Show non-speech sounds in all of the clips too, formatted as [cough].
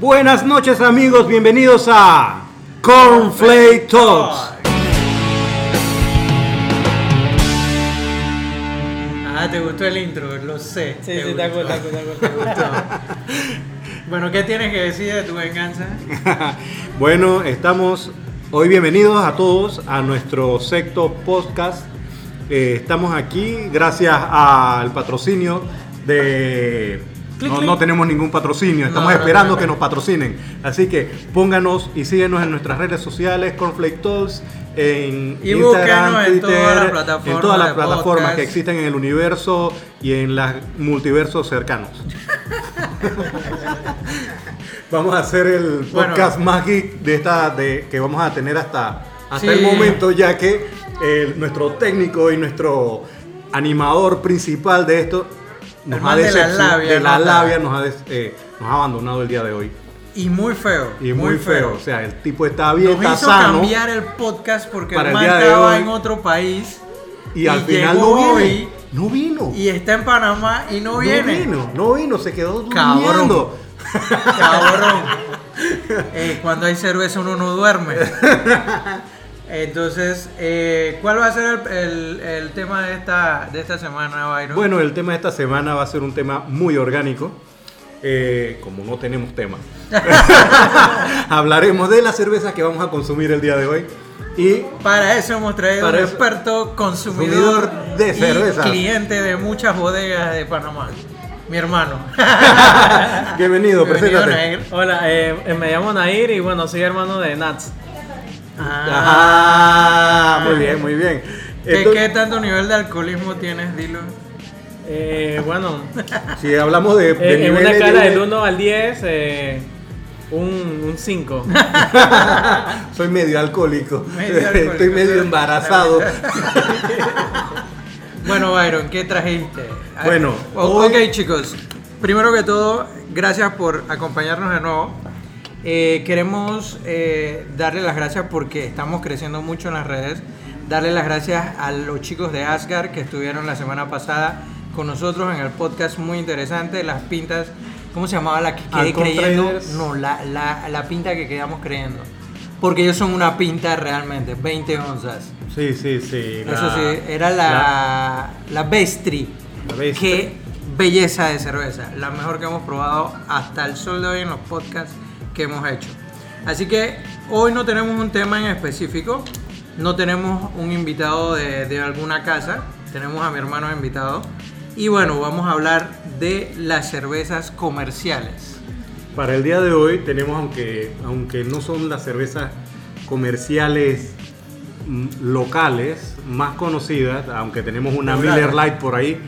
Buenas noches amigos, bienvenidos a Cornflake Talks. Ah, te gustó el intro, lo sé. Sí, sí, te acuerdo, te acuerdo, te acuerdo. [laughs] Bueno, ¿qué tienes que decir de tu venganza? [laughs] bueno, estamos hoy bienvenidos a todos a nuestro sexto podcast. Eh, estamos aquí gracias al patrocinio de... Clic, No, clic. no tenemos ningún patrocinio, estamos No, esperando no, que nos patrocinen. Así que pónganos y síguenos en nuestras redes sociales, Cornflake Talks, en Y Instagram, en Twitter, todas las plataformas en todas las plataformas que existen en el universo y en los multiversos cercanos. [laughs] vamos a hacer el Bueno. podcast más geek de esta de que vamos a tener hasta hasta Sí. el momento ya que eh, nuestro técnico y nuestro animador principal de esto nos ha de la labia, de la ¿no? labia nos ha, des- eh, nos ha abandonado el día de hoy Y muy feo. y muy, feo. o sea el tipo está bien Nos está hizo sano cambiar el podcast porque el man estaba hoy. en otro país y, al y final llegó no viene hoy no vino y está en Panamá y no, viene. vino no vino se quedó Cabrón. durmiendo Cabrón. Eh, cuando hay cerveza uno no duerme. [laughs] Entonces, eh, ¿cuál va a ser el, el- el tema de esta, de esta semana, Byron? Bueno, el tema de esta semana va a ser un tema muy orgánico. Eh, como no tenemos tema, [laughs] [laughs] hablaremos de las cervezas que vamos a consumir el día de hoy. Y Para eso hemos traído Para un experto consumidor consumidor de y cerveza. cliente de muchas bodegas de Panamá. Mi hermano. [laughs] bienvenido, Bienvenido, preséntate. Nair. Hola, eh, me llamo Nair y bueno, soy hermano de Nats. Ah. Ajá, muy bien, muy bien. ¿Qué, qué tanto nivel de alcoholismo tienes, Dilo? Eh, bueno, [laughs] Si hablamos de, de eh, en una escala de- del 1 al 10, eh, un 5. [laughs] soy medio alcohólico. Medio alcohólico, Estoy medio embarazado. [laughs] Bueno, Byron, ¿qué trajiste? Ah, Bueno, o- hoy- ok, chicos. Primero que todo, gracias por acompañarnos de nuevo. Eh, queremos eh, darle las gracias porque estamos creciendo mucho en las redes. Darle las gracias a los chicos de Asgard que estuvieron la semana pasada con nosotros en el podcast muy interesante. Las pintas, ¿cómo se llamaba la que quedé Alcon creyendo? Traders. No, la, la, la pinta que quedamos creyendo. Porque ellos son una pinta realmente, 20 onzas. Sí, sí, sí. Eso la- sí, era la, la Bestri. La Bestri. Qué belleza de cerveza. La mejor que hemos probado hasta el sol de hoy en los podcasts que hemos hecho. Así que hoy no tenemos un tema en específico. No tenemos un invitado de, de alguna casa. Tenemos a mi hermano invitado. Y bueno, vamos a hablar de las cervezas comerciales. Para el día de hoy tenemos, aunque, aunque no son las cervezas comerciales mm, locales más conocidas, aunque tenemos una. Miller Lite por ahí,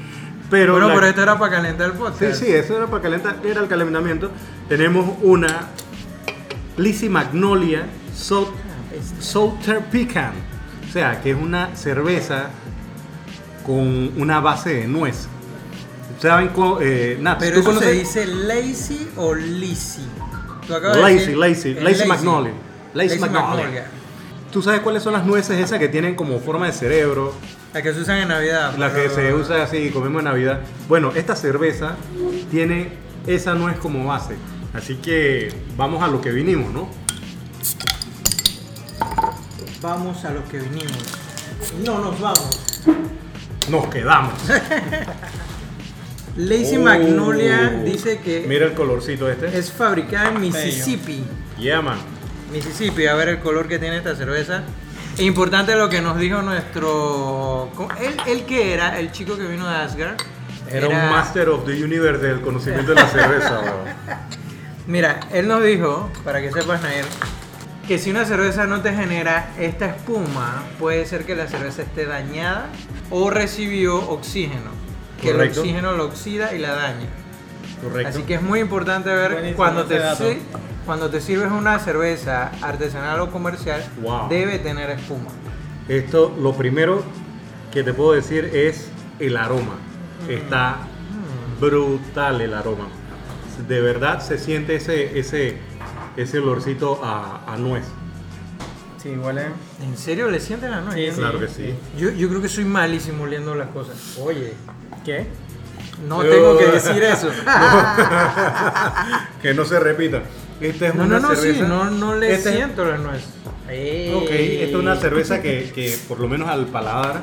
pero... bueno, la- pero esto era para calentar el Sí, podcast. sí, eso era para calentar, era el calentamiento. Tenemos una Lizzie Magnolia Salter Pecan, o sea, que es una cerveza con una base de nuez. ¿Saben cómo? Eh, Nats, Pero ¿tú eso se dice lazy o de Lazy, lazy, lazy magnolia. Lazy magnolia. ¿Tú sabes cuáles son las nueces esas que tienen como forma de cerebro? La que se usan en Navidad. La que se usa así comemos en Navidad. Bueno, esta cerveza tiene esa nuez como base. Así que vamos a lo que vinimos, ¿no? Vamos a lo que vinimos. No nos vamos. Nos quedamos. [laughs] Lazy Oh. Magnolia dice que Mira el colorcito este. es fabricada en Mississippi. Yeah, man. Mississippi, a ver el color que tiene esta cerveza. E importante lo que nos dijo nuestro. ¿Él, él qué era? El chico que vino de Asgard. Era, un Master of the Universe del conocimiento de la cerveza, bro. [laughs] Mira, él nos dijo, para que sepas, Nair, que si una cerveza no te genera esta espuma, puede ser que la cerveza esté dañada o recibió oxígeno. Que Correcto. el oxígeno lo oxida y la daña. Correcto. Así que es muy importante ver Buenísimo cuando te, dato. si- cuando te sirves una cerveza artesanal o comercial, Wow. debe tener espuma. Esto, lo primero que te puedo decir es el aroma. Está brutal el aroma. De verdad se siente ese, ese, ese olorcito a, a nuez. Sí, huele. ¿En serio le sienten la nuez? Sí, sí. Claro que sí. Yo, yo creo que soy malísimo oliendo las cosas. Oye, ¿Qué? No tengo que decir eso. [laughs] [laughs] que no se repita. Esta es No, una no, no, sí, cerveza. no, no le Esta es- siento la nuez. Ok, esta es una cerveza que, que por lo menos al paladar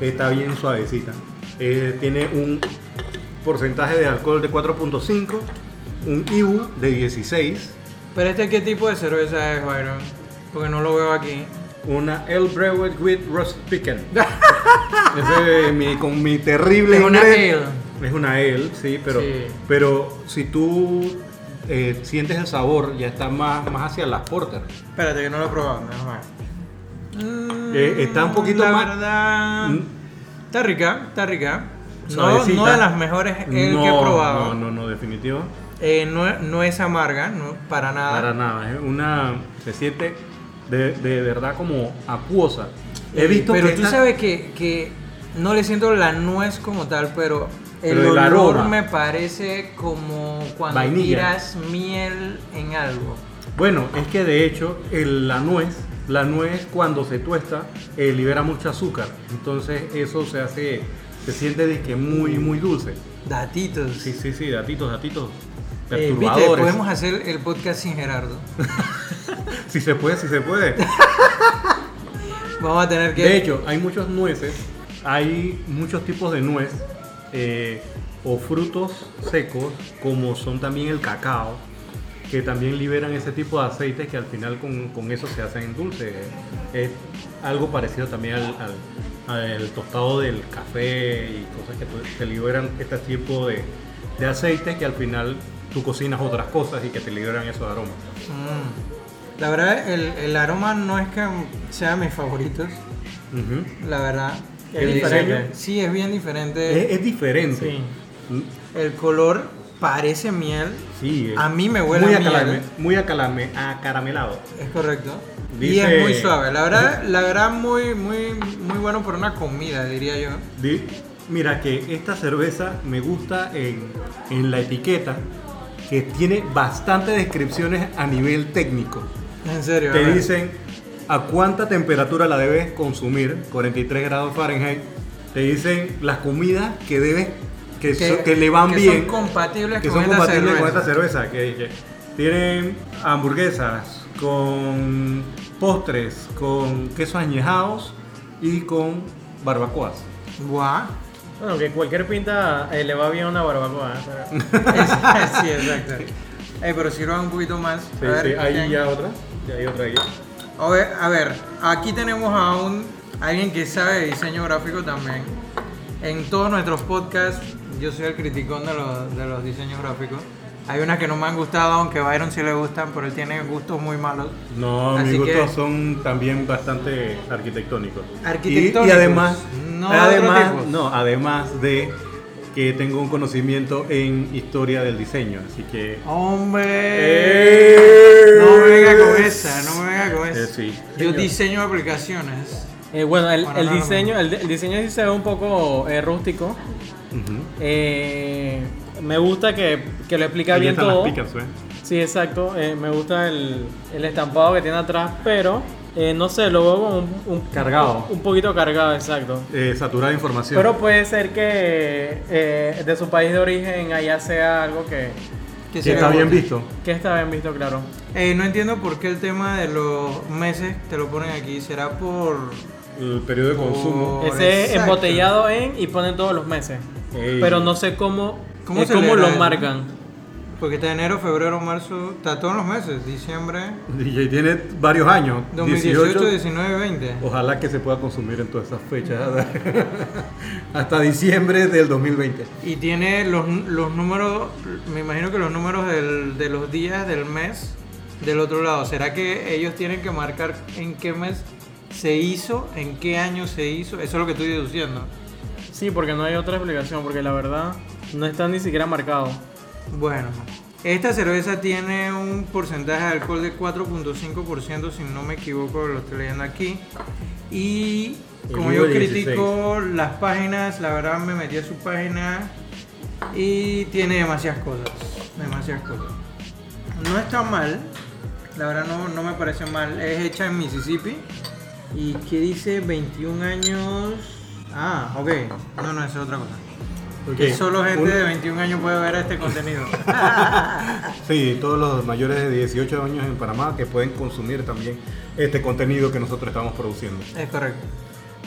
está bien suavecita. Eh, tiene un porcentaje de alcohol de 4.5, un IBU de 16, Pero este, ¿qué tipo de cerveza es, Byron? Porque no lo veo aquí. una Ale Brewed with Roast Picken. [laughs] Ese es mi- con mi terrible Es una inglés. ale. Es una ale, sí, pero, Sí. pero si tú eh, sientes el sabor, ya está más, más hacia las porter. Espérate, que no lo he probado. déjame ver. Mm, Eh, está un poquito la más- verdad. Mm. Está rica, está rica. No, Suavecita. no de las mejores ale que he probado. No, no, no, definitivo. Eh, no, no es amarga, no, para nada. Para nada, es una. Se siente de, de verdad como acuosa. He Eh, visto pero que tú esta- sabes que, que no le siento la nuez como tal, pero el Pero el olor aroma. me parece como cuando Vainilla. tiras miel en algo. Bueno, es que de hecho el- la nuez, la nuez cuando se tuesta eh, libera mucho azúcar. Entonces eso se hace, se siente de que muy, muy dulce. Datitos. Sí, sí, sí, datitos, datitos. Eh, Viste, Perturbadores. podemos hacer el podcast sin Gerardo. [laughs] Si se puede, si se puede. [laughs] Vamos a tener que. De hecho, hay muchas nueces, hay muchos tipos de nuez eh, o frutos secos, como son también el cacao, que también liberan ese tipo de aceites que al final con, con eso se hacen dulce. Es algo parecido también al, al- al tostado del café y cosas que te liberan este tipo de, de aceites que al final tú cocinas otras cosas y que te liberan esos aromas. Mm. La verdad, el, el aroma no es que sea mis favoritos, la verdad. Es El diferente. diseño, Sí, es bien diferente. Es, es diferente. Sí. Mm, El color parece miel. Sí, A mí me huele muy a miel. acalarme- muy acaramelado. Es correcto. Y Dice- es muy suave. La verdad, [laughs] la verdad muy, muy, muy bueno para una comida, diría yo. Di- Mira que esta cerveza me gusta en, en la etiqueta que tiene bastantes descripciones a nivel técnico. En serio. Te dicen a cuánta temperatura la debes consumir, 43 grados Fahrenheit. Te dicen las comidas que debes que, so- que le van que bien, Son compatibles que con son esta compatibles con esta cerveza. Que, que tienen hamburguesas con postres, con quesos añejados y con barbacoas. Guau. Bueno, que cualquier pinta eh, le va bien a una barbacoa. ¿eh? [laughs] Es- sí, exacto. Ey, pero sirvan un poquito más. Sí, A ver, sí, ahí ¿quién? ya otra. Ya hay otra ahí. A ver, a ver, aquí tenemos a un alguien que sabe de diseño gráfico también. En todos nuestros podcasts, yo soy el criticón de los, de los diseños gráficos. Hay unas que no me han gustado, aunque a Byron sí le gustan, pero él tiene gustos muy malos. No, Así mis que- gustos son también bastante arquitectónicos. Arquitectónicos, Y, además, no de además, no, además de que tengo un conocimiento en historia del diseño, así que. ¡Hombre! No me venga con esa, no me venga con Eh, esa. sí. Yo diseño aplicaciones. Eh, bueno, el, diseño, el, el diseño sí se ve un poco eh, rústico. Eh, me gusta que, que lo explica Ahí bien están todo. las picas, ¿eh? Sí, exacto. Eh, me gusta el, el estampado que tiene atrás, pero eh, no sé, lo veo como un, un- Cargado. Un poquito cargado, exacto. Eh, saturada de información. Pero puede ser que eh, de su país de origen allá sea algo que, Que está bien visto. que está bien visto, claro. Eh, no entiendo por qué el tema de los meses te lo ponen aquí. ¿Será por El periodo de consumo. Ese es embotellado en y ponen todos los meses. Ey. Pero no sé cómo, ¿Cómo eh, se cómo lo marcan. Porque está enero, febrero, marzo, está todos los meses, diciembre, DJ tiene varios años. 2018, 18. 19, 20. Ojalá que se pueda consumir en todas esas fechas. [laughs] Hasta diciembre del 2020. Y tiene los, los números, me imagino que los números del- de los días del mes del otro lado. ¿Será que ellos tienen que marcar en qué mes se hizo, en qué año se hizo? Eso es lo que estoy deduciendo. Sí, porque no hay otra explicación, porque la verdad no está ni siquiera marcado. Bueno, esta cerveza tiene un porcentaje de alcohol de 4.5%, si no me equivoco, lo estoy leyendo aquí. Y como yo IVA 16. critico las páginas, la verdad me metí a su página y tiene demasiadas cosas. Demasiadas cosas. No está mal, la verdad no, no me parece mal. Es hecha en Mississippi y que dice 21 años. Ah, ok. No, no, esa es otra cosa. Ok, Que solo gente un- de 21 años puede ver este contenido. [laughs] Sí, todos los mayores de 18 años en Panamá que pueden consumir también este contenido que nosotros estamos produciendo. es correcto.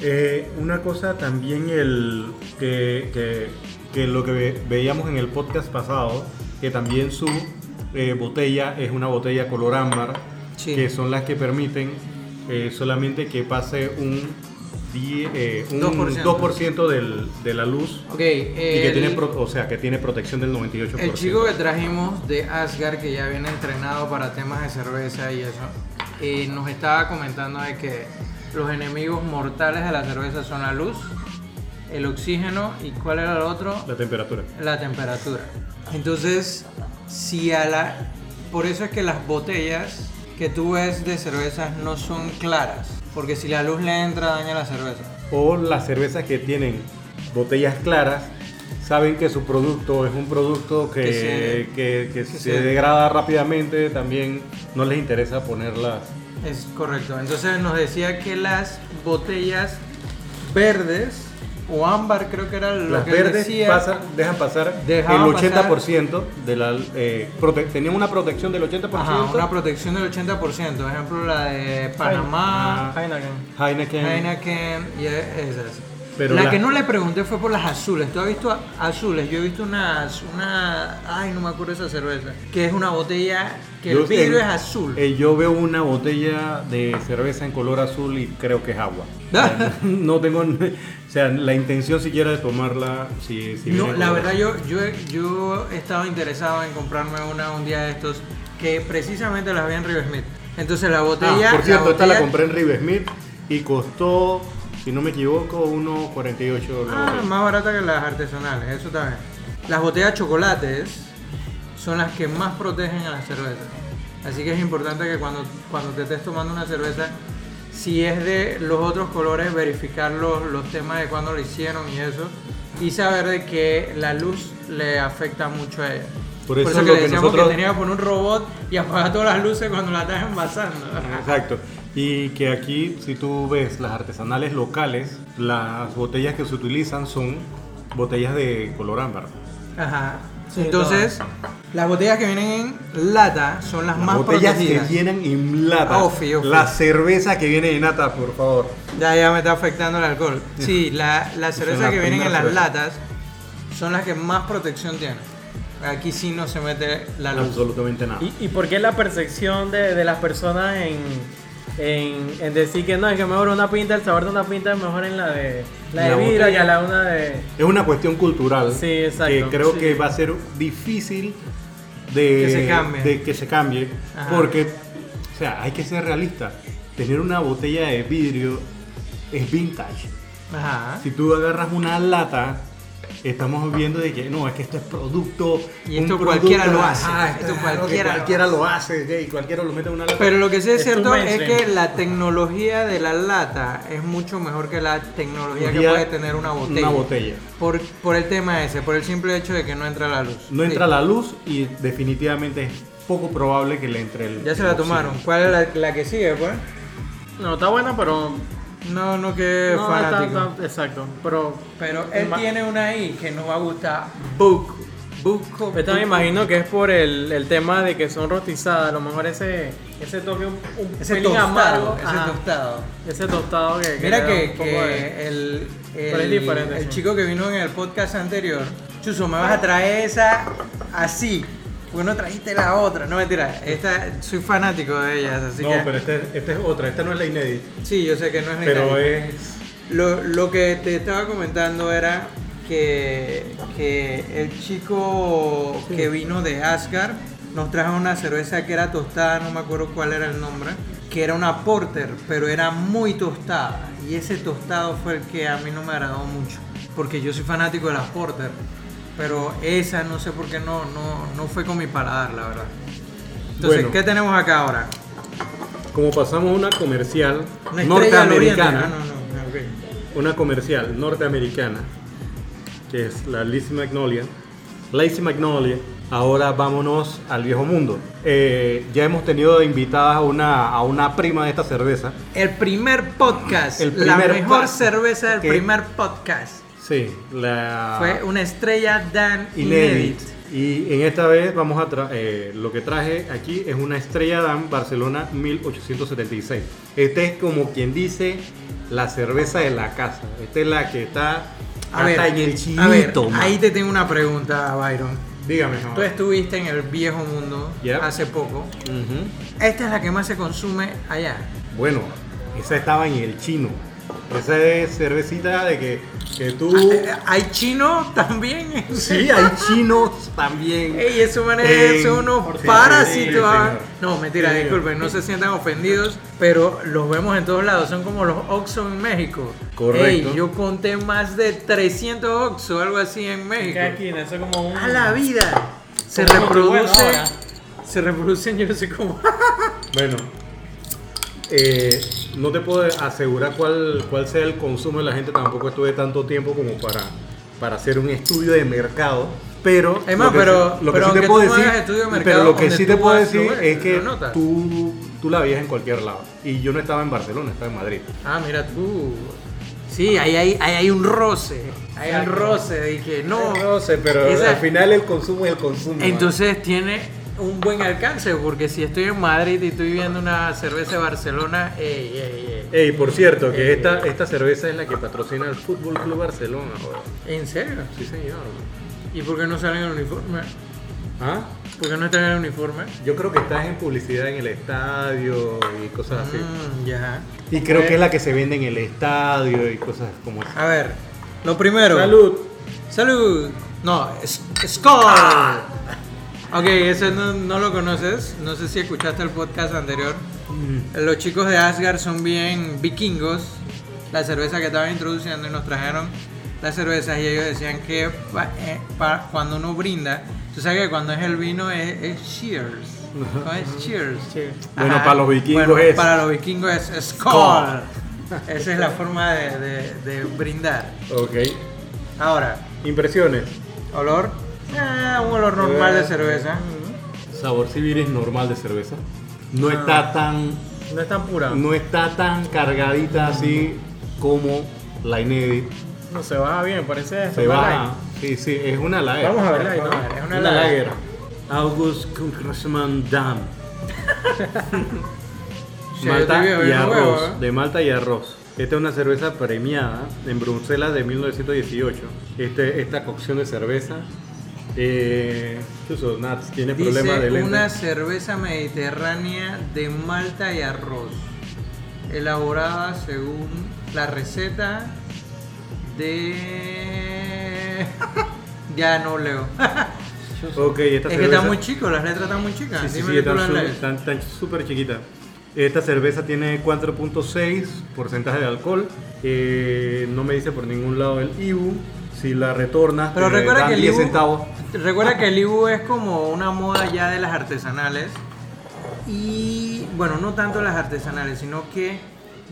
Eh, una cosa también el que, que- que lo que ve- veíamos en el podcast pasado, que también su eh, botella es una botella color ámbar, Sí. que son las que permiten eh, solamente que pase un, die- eh, un 2%. 2%, del- de la luz y que el- tiene, pro- o sea, que tiene protección del 98%. El chico que trajimos de Asgard, que ya viene entrenado para temas de cerveza y eso, eh, nos estaba comentando de que los enemigos mortales de la cerveza son la luz, el oxígeno y ¿cuál era el otro? La temperatura. La temperatura. Entonces, si a la... Por eso es que las botellas que tú ves de cervezas no son claras, porque si la luz le entra daña la cerveza. O las cervezas que tienen botellas claras saben que su producto es un producto que, Que se- que- que que se, se- degrada rápidamente, también no les interesa ponerlas. Es correcto. Entonces nos decía que las botellas verdes o ámbar creo que era lo Las que verdes decía. pasan- dejan pasar Dejaban el 80% de la... eh, prote- tenían una protección del 80%. Ajá, una protección del 80%. Por ejemplo, la de Panamá, Ah, Heineken. Heineken. Heineken y esas. Pero la la- que no le pregunté fue por las azules. ¿Tú has visto azules? Yo he visto unas, una, ay, no me acuerdo esa cerveza, que es una botella que Yo el vidrio en- es azul. eh, yo veo una botella de cerveza en color azul y creo que es agua. O sea, [laughs] no tengo, o sea, la intención siquiera de tomarla. Si, si No, la verdad yo, yo, he- yo he estado interesado en comprarme una un día de estos que precisamente las vi en River Smith. Entonces la botella... Ah, por cierto, esta la botella- compré en Rive Smith y costó, si no me equivoco, 1.48 la Ah, botella. más barata que las artesanales, eso también. Las botellas chocolates son las que más protegen a la cerveza. Así que es importante que cuando, cuando te estés tomando una cerveza, si es de los otros colores, verificar los, los temas de cuándo lo hicieron y eso. Y saber de que la luz le afecta mucho a ella. Por eso que le que decíamos nosotros- que tenía que poner un robot y apagar todas las luces cuando la estás envasando. Exacto. Y que aquí, si tú ves las artesanales locales, las botellas que se utilizan son botellas de color ámbar. Ajá. Sí, Entonces, las botellas que vienen en lata son las, Las más botellas protegidas. que vienen en lata. Ofi, ofi. La cerveza que viene en lata, por favor. Ya, ya me está afectando el alcohol. [laughs] Sí, la, cervezas las que vienen en las primeras latas son las que más protección tienen. Aquí sí no se mete la luz. Absolutamente nada. ¿Y, ¿Y por qué la percepción de, de las personas en, en, en decir que no, es que mejor una pinta, el sabor de una pinta es mejor en la de la de La vidrio botella. que la una de... Es una cuestión cultural Sí, exacto, que creo sí. que va a ser difícil de Que se cambie. de que se cambie Ajá. porque, o sea, hay que ser realista. Tener una botella de vidrio es vintage. Ajá. Si tú agarras una lata, estamos viendo de que no, es que esto es producto. Y un esto producto- cualquiera lo hace. Esto cualquiera cualquiera lo hace. ¿sí? y cualquiera lo mete en una lata. Pero lo que sí es cierto es que la tecnología de la lata es mucho mejor que la tecnología que puede tener una botella. Una botella. Por, por el tema ese, por el simple hecho de que no entra la luz. No entra la luz y definitivamente es poco probable que le entre el. Ya se el la oxígeno. tomaron. ¿Cuál es la, la que sigue, pues? No, está buena, pero... No, no que no, fanático. está- exacto, pero... Pero él Ma- tiene una ahí que nos va a gustar. Book. Book. Esta me imagino que es por el, el tema de que son rostizadas, a lo mejor ese, ese toque un, un Ese pelín tostado. amargo, ese ajá, tostado. ese tostado que, Mira que, poco que de- el, el, chico que vino en el podcast anterior, Chuso, me vas a traer esa así. Porque no trajiste la otra. No, mentira. Esta, soy fanático de ellas, así No, que... pero esta este es otra. Esta no es la inédita. Sí, yo sé que no es Pero necesario. es. Lo, lo que te estaba comentando era que, que el chico que vino de Asgard nos trajo una cerveza que era tostada, no me acuerdo cuál era el nombre, que era una porter, pero era muy tostada. Y ese tostado fue el que a mí no me agradó mucho, porque yo soy fanático de las porter, pero esa no sé por qué no, no, no fue con mi paladar, la verdad. Entonces, Bueno. ¿qué tenemos acá ahora? Como pasamos una comercial Una norteamericana. No, no, ok. Una comercial norteamericana. Que es la Lazy Magnolia. Lazy Magnolia. Ahora vámonos al viejo mundo. Eh, ya hemos tenido invitadas a una, a una prima de esta cerveza. El primer podcast, El la mejor cerveza del que- primer podcast. Sí, la Fue una estrella Dan Inédit. Y en esta vez vamos a tra- eh, lo que traje aquí es una estrella Dan Barcelona 1876. Este es como quien dice la cerveza de la casa. Esta es la que está A ver, hasta en el a ver, chinito. man. ahí te tengo una pregunta, Byron. Dígame. Tú estuviste en el viejo mundo Yep. hace poco. Esta es la que más se consume allá. Bueno, esa estaba en el chino. Esa es cervecita de que, que tú... [laughs] ¿Hay chino también? Sí, hay chinos también. Ey, eso man En- es unos parásitos. no, mentira, Sí, disculpen, no se sientan ofendidos, pero los vemos en todos lados. Son como los Oxxo en México. Correcto. Ey, yo conté más de 300 Oxxo, algo así en México. Cada esquina, eso es como un. A la vida. Se reproduce. Se reproducen, yo no sé cómo. Bueno, eh, no te puedo asegurar cuál, cuál sea el consumo de la gente, tampoco estuve tanto tiempo como para, para hacer un estudio de mercado. Pero Es más, lo que pero- sí- lo que sí te puedo decir, pero lo que sí te puedo lo decir es que tú, tú la veías en cualquier lado. Y yo no estaba en Barcelona, estaba en Madrid. Ah, mira tú. Sí, ahí hay, ahí hay un roce. Hay un roce de que no. Sé, pero Esa- al final el consumo es el consumo. Entonces tiene un buen alcance, porque si estoy en Madrid y estoy viendo una cerveza de Barcelona, ey, ey, ey. Ey, por cierto, que esta, esta cerveza es la que patrocina el Fútbol Club Barcelona. weón. ¿En serio? Sí, señor. ¿Y por qué no salen en el uniforme? ¿Ah? ¿Por qué no están en el uniforme? Yo creo que estás en publicidad en el estadio y cosas así. Mm, ya. Y creo que es la que se vende en el estadio y cosas como así. A ver, lo primero. Salud. Salud. No, es. Ok, ese no, no lo conoces. No sé si escuchaste el podcast anterior. Los chicos de Asgard son bien vikingos. La cerveza que estaban introduciendo y nos trajeron las cervezas y ellos decían que pa- eh, pa- cuando uno brinda, tú sabes que cuando es el vino es, es cheers. ¿Cómo es cheers? Cheers. Bueno, para los vikingos Bueno, es- Para los vikingos es, Skål. [laughs] Esa es la forma de, de- de brindar. Ok. Ahora, Impresiones. olor. Ah, un olor normal de cerveza. Sabor civilis normal de cerveza. No Ah. está tan. No es tan pura. No, No está tan cargadita así como la Inédit. se baja bien, parece. Se va. Sí, sí, es una lager. Vamos a verla ahí, ¿no? ver, es una Una lager. August Kunkrasman Dam. [laughs] Sí, yo te Malta y yo no veo, arroz. ¿eh? De Malta y arroz. Esta es una cerveza premiada en Bruselas de 1918. Este, esta cocción de cerveza. Eh, Nats tiene problemas de Dice lente. una cerveza mediterránea de malta y arroz, elaborada según la receta de... [laughs] ya no leo. [laughs] Ok, esta es que cerveza. está muy chico, las letras están muy chicas. Sí, sí, sí, que están están- están súper chiquita. Esta cerveza tiene 4.6 porcentaje de alcohol. Eh, no me dice por ningún lado el IBU. Si la retornas, Pero te recuerda dan que el 10 Ibu, centavos. recuerda que el Ibu es como una moda ya de las artesanales. Y bueno, no tanto las artesanales, sino que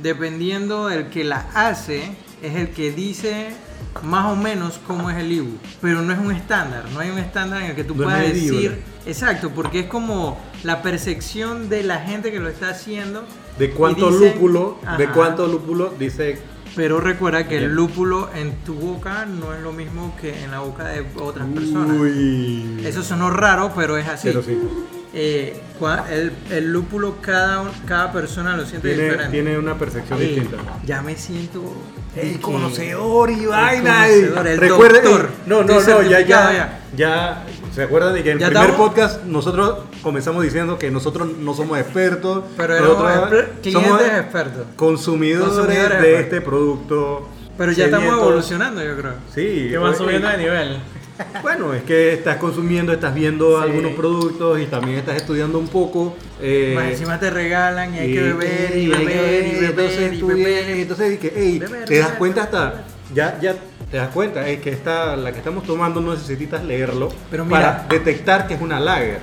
dependiendo del que la hace, es el que dice más o menos cómo es el Ibu. Pero no es un estándar, no hay un estándar en el que tú No puedas decir. Exacto, porque es como la percepción de la gente que lo está haciendo. De cuánto dicen- lúpulo, de Ajá. cuánto lúpulo dice. Pero recuerda que el lúpulo en tu boca no es lo mismo que en la boca de otras personas. Uy. Eso sonó raro, pero es así. Pero sí. Eh, el, el lúpulo, cada, un- cada persona lo siente Tiene, diferente. tiene una percepción distinta. Ya me siento. El conocedor y el vaina. conocedor, el Recuerden- doctor. No, no, Estoy no, ya, ya, ya. ¿Se acuerdan de que en el ¿Ya primer estamos? podcast nosotros comenzamos diciendo que nosotros no somos expertos? Pero éramos nosotros exper- clientes expertos. consumidores, Consumidores de expertos. este producto. Pero ya estamos evolucionando, yo creo. Sí. Que van subiendo de nivel. Bueno, es que estás consumiendo, estás viendo Sí. algunos productos y también estás estudiando un poco. eh, Más encima te regalan y hay que beber y hay que beber y beber entonces y beber. entonces di que, ey, Beber, te das beber, cuenta beber. hasta, ya, ya te das cuenta, es que esta, la que estamos tomando no necesitas leerlo Pero mira. para detectar que es una lager.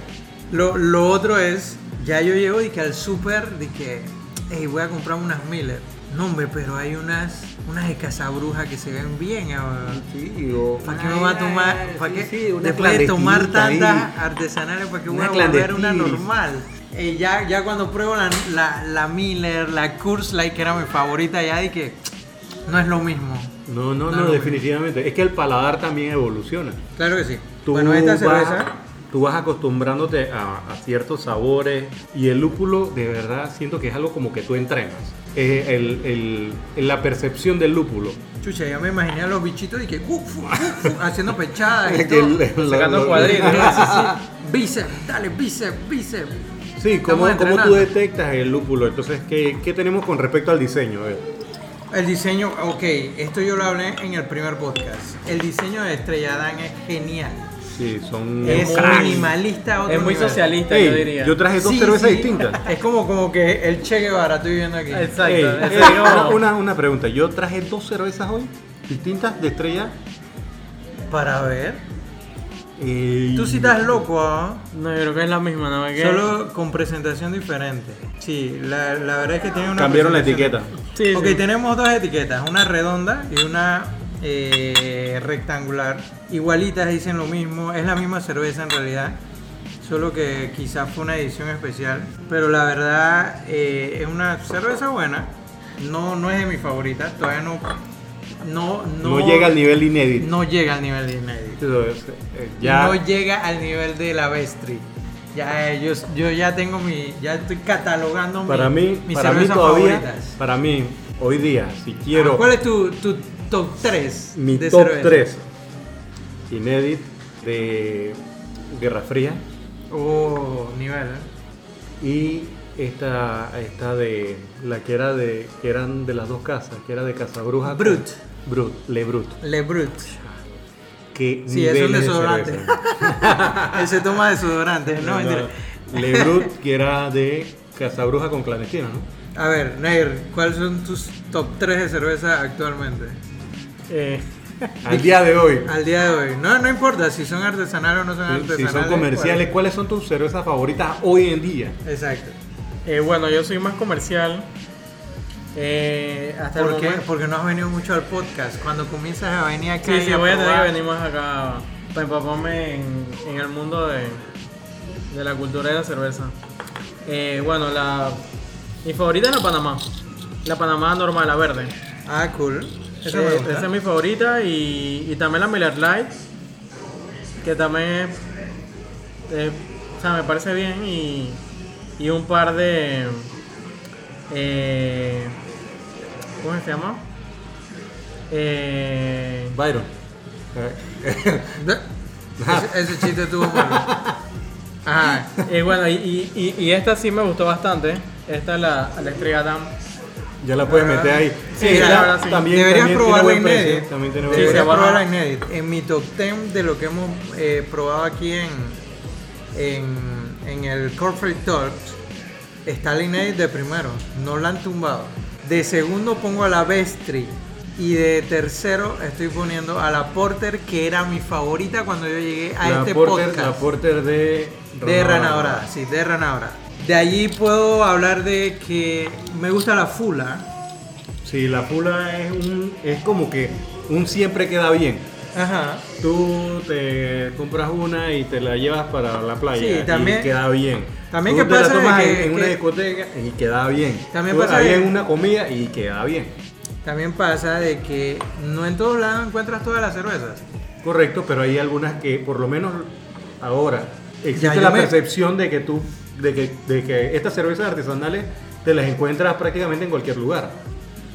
Lo, lo otro es, ya yo llego y que al súper, de que, hey, voy a comprarme unas Miller. No, hombre, pero hay unas, unas de Casabruja que se ven bien. ah. Sí, o ¿Para qué me voy a tomar? ¿Para Sí, qué? sí, una Después de tomar tantas artesanales, ¿para qué voy a volver una normal? Eh, ya, ya cuando pruebo la, la, la Miller, la Light, que era mi favorita, ya dije, No es lo mismo. No, no, No, no, definitivamente. Es que el paladar también evoluciona. Claro que sí. Tú bueno, esta vas- cerveza. Tú vas acostumbrándote a, a ciertos sabores y el lúpulo, de verdad, siento que es algo como que tú entrenas. Es el- el- el- la percepción del lúpulo. Chucha, ya me imaginé a los bichitos y que uf, uf, haciendo pechadas y [laughs] Que todo. el- Sacando cuadritos. Sí, sí, sí. Bíceps, dale, bíceps, bíceps. Sí, ¿cómo, cómo tú detectas el lúpulo? Entonces, ¿qué, qué tenemos con respecto al diseño? A ver. El diseño, ok, esto yo lo hablé en el primer podcast. El diseño de Estrella Dan es genial. Sí, son... Es muy- minimalista otro Es muy nivel. socialista, Ey, yo diría. yo traje dos Sí, cervezas sí. distintas. [laughs] Es como, como que el Che Guevara estoy viendo aquí. Exacto. Ey, ey, una, una- una pregunta. Yo traje dos cervezas hoy, distintas, de estrella. Para ver. Tú sí estás loco, ¿ah? No, yo creo que es la misma, ¿no? Solo con presentación diferente. Sí, la, la verdad es que tiene una. Cambiaron la etiqueta. Sí, ok, sí. tenemos dos etiquetas, una redonda y una eh, rectangular. Igualitas, dicen lo mismo, es la misma cerveza en realidad, solo que quizás fue una edición especial. Pero la verdad eh, es una cerveza buena, no, no es de mi favorita, todavía no. No, no, No, llega al nivel inédito. No llega al nivel inédito. Es, eh, ya, No llega al nivel de la Vestri. Ya, eh, yo, yo ya tengo mi. Ya estoy catalogando mi- para mí, mis para mí todavía, favoritas. para mí, hoy día, si quiero ¿Cuál es tu, tu top 3? mi de top cerveza? 3 inédit de Guerra Fría Oh, nivel. ¿eh? y esta, esta de la que era de que eran de las dos casas, que era de Casabruja. con- Brut. Brut, Le Brut. Le Brut. Que Sí, es un de desodorante. cerveza. [laughs] Él se toma desodorante, no, No, mentira. Le Brut, que era de Casabruja con clandestina, ¿no? A ver, Nair, ¿cuáles son tus top 3 de cerveza actualmente? Eh, [laughs] Al día de hoy. Al día de hoy. No, no importa si son artesanales o no son artesanales. Si son comerciales, ¿cuáles son tus cervezas favoritas hoy en día? Exacto. Eh, bueno, yo soy más comercial. Eh, hasta el ¿Por qué? momento. Porque no has venido mucho al podcast. Cuando comienzas a venir acá Sí, sí, a voy a tener que venir más acá para empaparme en, en el mundo de, de la cultura de la cerveza. Eh, bueno, la, mi favorita es la Panamá. La Panamá normal, la verde. Ah, cool. Eh, esa es mi favorita y, y también la Miller Lite, que también es, o sea, me parece bien y, y un par de, eh, ¿cómo se llama? Eh, Byron. [laughs] Ese, ese chiste tuvo bueno. Ajá. eh, bueno, y, y, esta sí me gustó bastante. Esta es la, la estrella Damm. Ya la puedes meter ahí. Sí, la verdad sí. También, Deberías también probarla precio, Inédit. También Sí, Deberías probarla Inédit. En mi top 10 de lo que hemos eh, probado aquí en, en, en el Corporate Talks está Inédit de primero. No la han tumbado. De segundo pongo a la Vestri. Y de tercero estoy poniendo a la Porter, que era mi favorita cuando yo llegué a la este porter, podcast. La porter de... De Rana Dorada, sí, de Rana Dorada. De allí puedo hablar de que me gusta la Fula. Sí, la fula es, un, es como que un siempre queda bien. Ajá. Tú te compras una y te la llevas para la playa Sí, también- y queda bien. también Tú que te la pasa de tomas que- en, en una que- discoteca y queda bien. También Tú pasa en una comida y queda bien. También pasa de que no en todos lados encuentras todas las cervezas. Correcto, pero hay algunas que por lo menos ahora existe Ya, la me- percepción de que tú de que, de que estas cervezas artesanales te las encuentras prácticamente en cualquier lugar.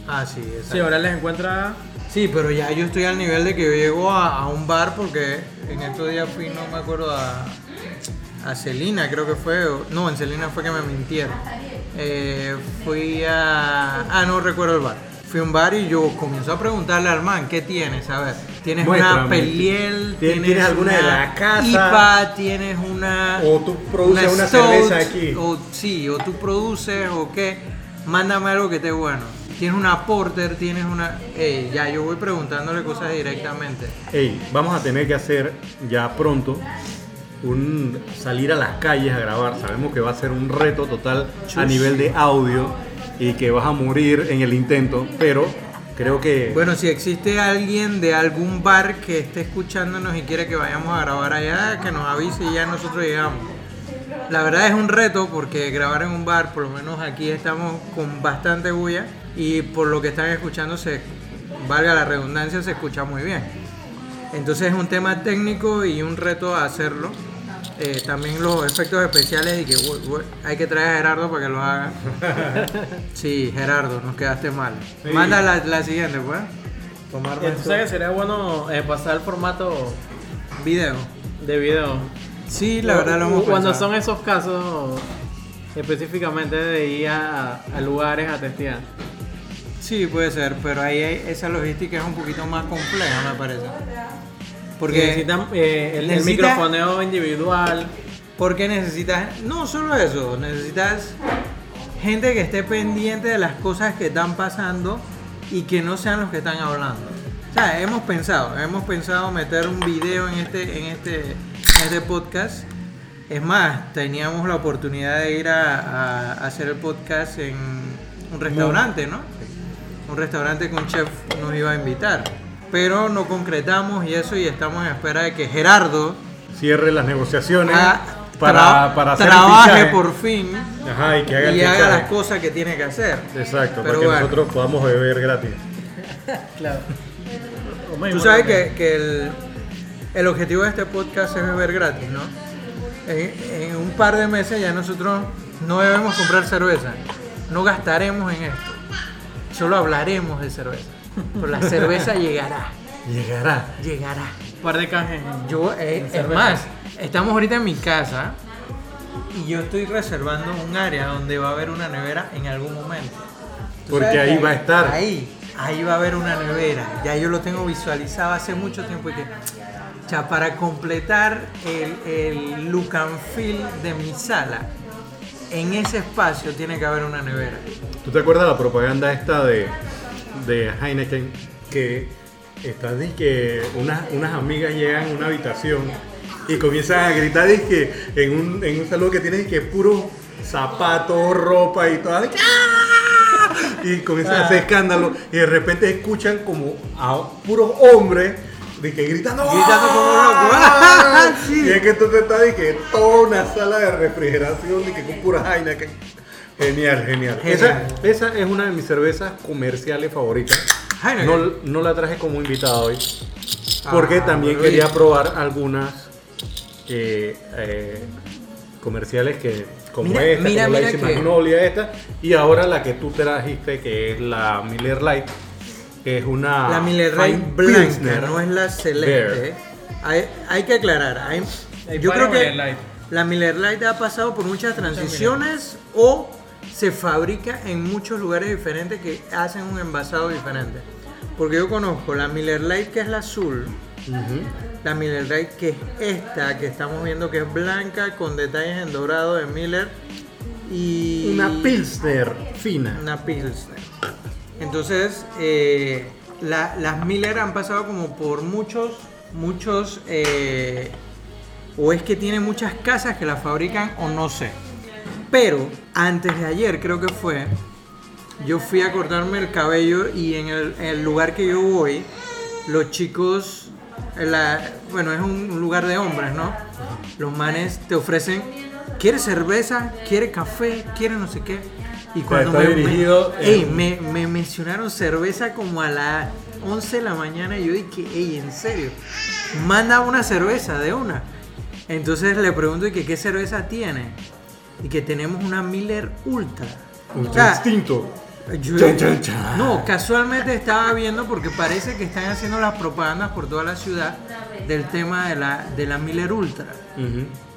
Ah, sí, exacto. Sí, ahora les encuentra. Sí, pero ya yo estoy al nivel de que yo llego a, a un bar porque en estos días fui, no me acuerdo, a, a Celina, creo que fue. o- No, en Celina fue que me mintieron. Eh, fui a. Ah, no recuerdo el bar. Fui a un bar y yo comienzo a preguntarle al man, ¿qué tienes? A ver, ¿tienes una. Peliel? ¿Tienes- tienes alguna de la casa? IPA? ¿Tienes una...? O tú produces una stout, cerveza aquí. O, sí, o tú produces o qué. Mándame algo que esté bueno. Tienes una porter, tienes una... Ey, ya, yo voy preguntándole cosas directamente. Ey, vamos a tener que hacer ya pronto un salir a las calles a grabar. Sabemos que va a ser un reto total a nivel de audio y que vas a morir en el intento, pero creo que Bueno, si existe alguien de algún bar que esté escuchándonos y quiere que vayamos a grabar allá, que nos avise y ya nosotros llegamos. La verdad es un reto porque grabar en un bar, por lo menos aquí estamos con bastante bulla y por lo que están escuchando se, valga la redundancia, se escucha muy bien. Entonces es un tema técnico y un reto hacerlo. Eh, también los efectos especiales y que uy, uy, hay que traer a Gerardo para que lo haga. [laughs] Sí, Gerardo, nos quedaste mal. Sí. Manda la, la siguiente, pues. Tomar Entonces que sería bueno eh, pasar el formato video. de video. Sí, la verdad lo hemos Cuando pensado. son esos casos específicamente de ir a, a lugares a testear. Sí, puede ser, pero ahí hay- esa logística es un poquito más compleja, me parece. Porque necesitan eh, el, el necesita- microfoneo individual. Porque necesitas, no solo eso, necesitas gente que esté pendiente de las cosas que están pasando y que no sean los que están hablando. O sea, hemos pensado, hemos pensado meter un video en este, en este, este podcast. Es más, teníamos la oportunidad de ir a, a- a hacer el podcast en un restaurante, ¿no? Un restaurante que un chef nos iba a invitar. Pero no concretamos y eso y estamos en espera de que Gerardo Cierre las negociaciones Ah, para, para hacer el trabaje por fin Ajá, y que haga el y haga las cosas que tiene que hacer. Exacto, Pero para que bueno. nosotros podamos beber gratis. [laughs] Claro. Tú sabes que, que el, el objetivo de este podcast es beber gratis, ¿no? En, en un par de meses ya nosotros no debemos comprar cerveza, no gastaremos en esto, solo hablaremos de cerveza. Pero la cerveza [laughs] llegará, Llegará. llegará. Un par de cajas. Yo, eh, es cerveza. más, estamos ahorita en mi casa y yo estoy reservando un área donde va a haber una nevera en algún momento. ¿Tú Porque ahí va a estar. Ahí, ahí va a haber una nevera. Ya yo lo tengo visualizado hace mucho tiempo y que, o sea, para completar el, el look and feel de mi sala, en ese espacio tiene que haber una nevera. ¿Tú te acuerdas la propaganda esta de, de Heineken que está de que unas, unas amigas llegan a una habitación y comienzan a gritar de que en un, en un salón que tiene que puro zapatos, ropa y todo de ¡ah! y comienzan a hacer escándalo y de repente escuchan como a puros hombres de que gritando Gritando como ¡Ah! locos. [laughs] Sí. y es que tú te estás de que toda una sala de refrigeración de que con pura Heineken genial genial, Genial. Esa, esa es una de mis cervezas comerciales favoritas no, no la traje como invitado hoy porque Ah, también quería y- probar algunas eh, eh, comerciales que como Mira, esta, mira, como la mira Easy que- Magnolia esta y ahora la que tú trajiste que es la Miller Lite que es una La Miller Lite Fine blanca, Pilsner no es la celeste. Hay, hay que aclarar. hay- Hay yo creo que la Miller Lite ha pasado por muchas transiciones o se fabrica en muchos lugares diferentes que hacen un envasado diferente. Porque yo conozco la Miller Lite que es la azul, la Miller Lite que es esta que estamos viendo que es blanca con detalles en dorado de Miller y una Pilsner fina una Pilsner. Entonces, eh, la- las Miller han pasado como por muchos, muchos, eh, o es que tiene muchas casas que la fabrican o no sé. Pero antes de ayer creo que fue, yo fui a cortarme el cabello y en el, lugar que yo voy, los chicos, bueno, es un lugar de hombres, ¿no? Los manes te ofrecen, ¿quieres cerveza? ¿Quieres café? ¿Quieres no sé qué? Y cuando está me, dirigido me- ey, me, me mencionaron cerveza como a las 11 de la mañana y yo dije, ey, en serio, manda una cerveza de una. Entonces le pregunto y que qué cerveza tiene. Y que tenemos una Miller Ultra. Ultra O sea, instinto yo- Chan, chan, chan. No, casualmente estaba viendo porque parece que están haciendo las propagandas por toda la ciudad del tema de la, de la Miller Ultra.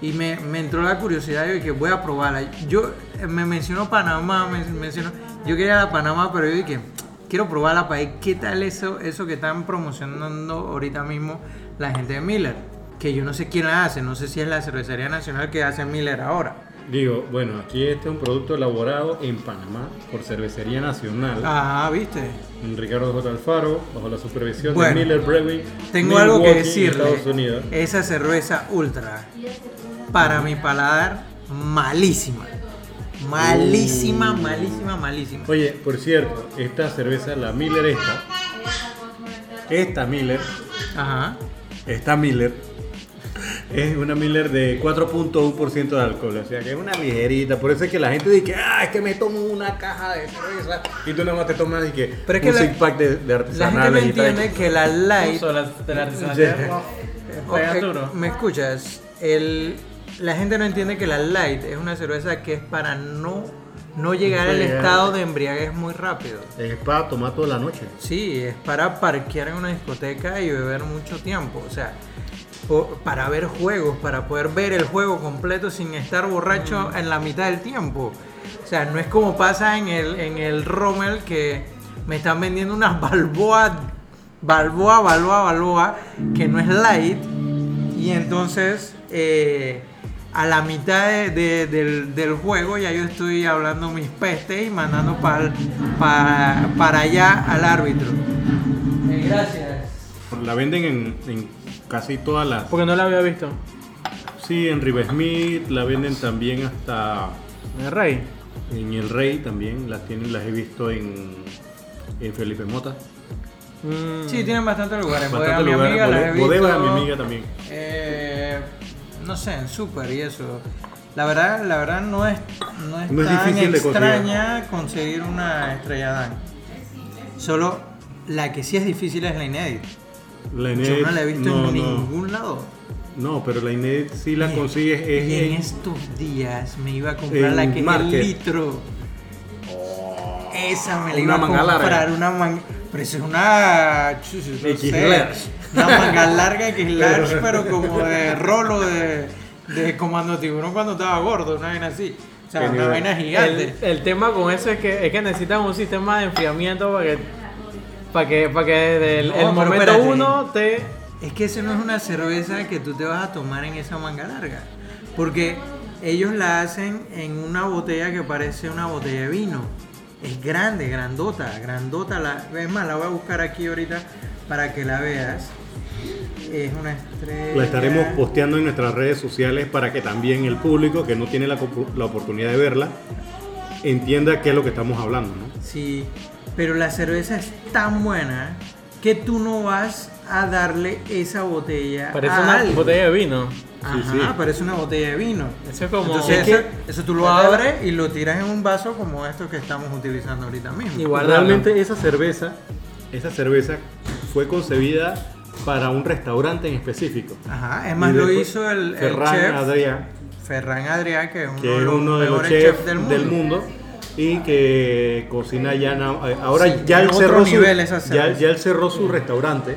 Y me, me entró la curiosidad y dije, voy a probarla. Yo eh, me mencionó Panamá, me mencionó. Yo quería la Panamá, pero yo dije, quiero probarla para ver qué tal eso, eso que están promocionando ahorita mismo la gente de Miller. Que yo no sé quién la hace, no sé si es la cervecería nacional que hace Miller ahora. Digo, bueno, aquí este es un producto elaborado en Panamá por Cervecería Nacional. Ah, viste. Ricardo J. Alfaro, bajo la supervisión Bueno, de Miller Brewing. Tengo algo que decirle. Estados Unidos. Esa cerveza ultra, para mi paladar, malísima. Malísima, malísima, malísima. Oye, por cierto, esta cerveza, la Miller esta, esta Miller, Ajá. esta Miller, Es una Miller de 4.1% de alcohol, o sea que es una ligerita. Por eso es que la gente dice, ah, es que me tomo una caja de cerveza y tú nada más te tomas y que Pero es que un la- six pack de, de La gente no artesanales y tal. entiende que la light la, de la artesanal. [laughs] ¿Me escuchas? El, la gente no entiende que la light es una cerveza que es para no, no llegar al Llegar. estado de embriaguez muy rápido. Es para tomar toda la noche. Sí, es para parquear en una discoteca y beber mucho tiempo. O sea, para ver juegos, para poder ver el juego completo sin estar borracho en la mitad del tiempo. O sea, no es como pasa en el, en el Rommel que me están vendiendo unas balboa, balboa, balboa, balboa, que no es light. Y entonces, eh, a la mitad de- de- del, del juego ya yo estoy hablando mis pestes y mandando pa'l- pa- para allá al árbitro. Eh, gracias. La venden en, en casi todas las... Porque no la había visto. Sí, en River Smith, la venden también hasta El rey. en El Rey también, las tienen, las he visto en, en Felipe Mota. Mm. Sí, tienen bastantes lugares. Bodega Bastante mi lugares, amiga, las he Bode- visto. Bodega mi amiga también. Eh, no sé, en Super y eso. La verdad, la verdad no es, no es No es tan difícil de conseguir. extraña conseguir una estrella Dan. Solo la que sí es difícil es la inédita. La Yo no la he visto no, en no. ningún lado. No, pero la Inédit sí la Y- consigues es y en en- estos días me iba a comprar la que es Market. el litro. Esa me la Una iba a manga larga. comprar, una manga. Pero eso es una. no sé. Una manga larga que es [laughs] large, pero como de rolo de, de Comando Tiburón cuando estaba gordo, una vaina así. O sea, una vaina El, gigante. el tema con eso es que, es que necesitan un sistema de enfriamiento para que, para que, para que desde el, No, el pero momento espérate. uno te... Es que eso no es una cerveza que tú te vas a tomar en esa manga larga. Porque ellos la hacen en una botella que parece una botella de vino. Es grande, grandota, grandota. La, es más, la voy a buscar aquí ahorita para que la veas. Es una estrella. La estaremos posteando en nuestras redes sociales para que también el público que no tiene la, la oportunidad de verla entienda qué es lo que estamos hablando, ¿no? Sí, pero la cerveza es tan buena que tú no vas a darle esa botella Parece a una alguien. botella de vino. Ajá, Sí, sí. parece una botella de vino. Eso es como... Entonces Es que- eso, eso tú lo abres y lo tiras en un vaso como estos que estamos utilizando ahorita mismo. Guardarlo. Realmente esa cerveza, esa cerveza fue concebida para un restaurante en específico. Ajá, es más lo hizo el, el Ferran chef Adrià, Ferran Adrià, que es uno, que de los uno de los mejores chefs chefs del mundo. Y que cocina ya eh, ahora Sí, ya él cerró su, ya, ya él cerró su restaurante